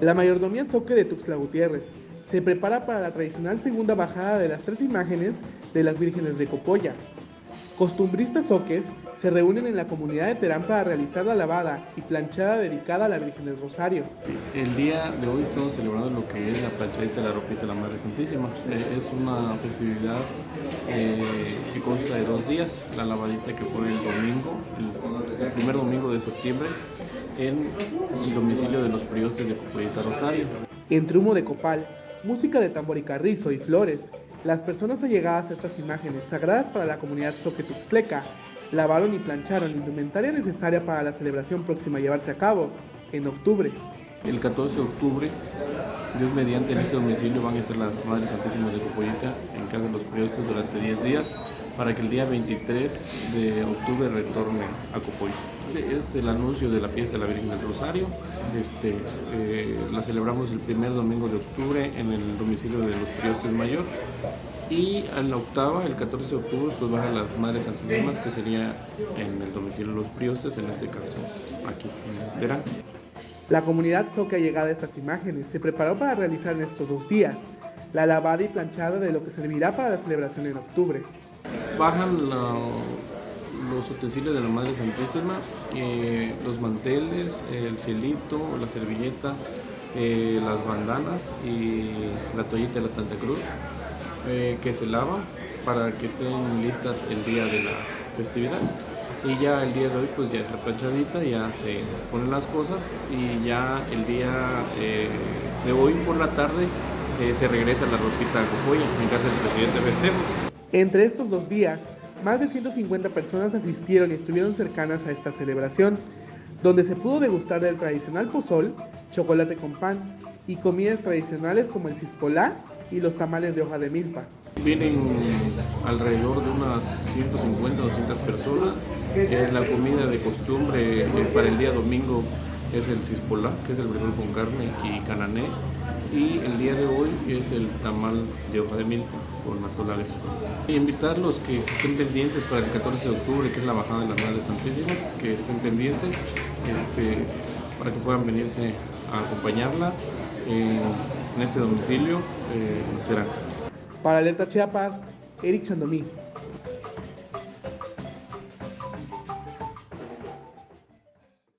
La mayordomía Soque de Tuxtla Gutiérrez se prepara para la tradicional segunda bajada de las tres imágenes de las vírgenes de Copolla. Costumbristas soques se reúnen en la comunidad de Terán para realizar la lavada y planchada dedicada a la Virgen del Rosario. El día de hoy estamos celebrando lo que es la planchadita de la ropita de la Madre Santísima. Eh, es una festividad eh, que consta de dos días, la lavadita que fue el domingo, el, el primer domingo de septiembre, en el domicilio de los priostes de Copollita Rosario. Entre humo de copal, música de tambor y carrizo y flores, las personas allegadas a estas imágenes sagradas para la comunidad soquetuxtleca lavaron y plancharon la indumentaria necesaria para la celebración próxima a llevarse a cabo en octubre. El 14 de octubre, Dios mediante este domicilio van a estar las Madres Santísimas de Copollita en casa de los priostes durante 10 días para que el día 23 de octubre retorne a Copollita. Es el anuncio de la fiesta de la Virgen del Rosario. Este, eh, la celebramos el primer domingo de octubre en el domicilio de los priostes mayor. Y en la octava, el 14 de octubre, pues bajan las Madres Santísimas, que sería en el domicilio de los priostes, en este caso aquí en Verán. La comunidad soca llegada a estas imágenes se preparó para realizar en estos dos días la lavada y planchada de lo que servirá para la celebración en octubre. Bajan la, los utensilios de la Madre Santísima, eh, los manteles, el cielito, las servilletas, eh, las bandanas y la toallita de la Santa Cruz, eh, que se lava para que estén listas el día de la festividad. Y ya el día de hoy pues ya está planchadita, ya se ponen las cosas y ya el día de hoy por la tarde se regresa la ropita a Copolla en casa del presidente Festejos. Entre estos dos días, más de 150 personas asistieron y estuvieron cercanas a esta celebración, donde se pudo degustar del tradicional pozol, chocolate con pan y comidas tradicionales como el cispolá y los tamales de hoja de milpa. Vienen alrededor de unas 150 200 personas. Eh, la comida de costumbre eh, para el día domingo es el cispolá, que es el frijol con carne y canané. Y el día de hoy es el tamal de hoja de milpa con atolales. Invitarlos que estén pendientes para el 14 de octubre, que es la bajada de las Madres Santísimas, que estén pendientes este, para que puedan venirse a acompañarla en, este domicilio eh. Para Alerta Chiapas, Eric Chandomí.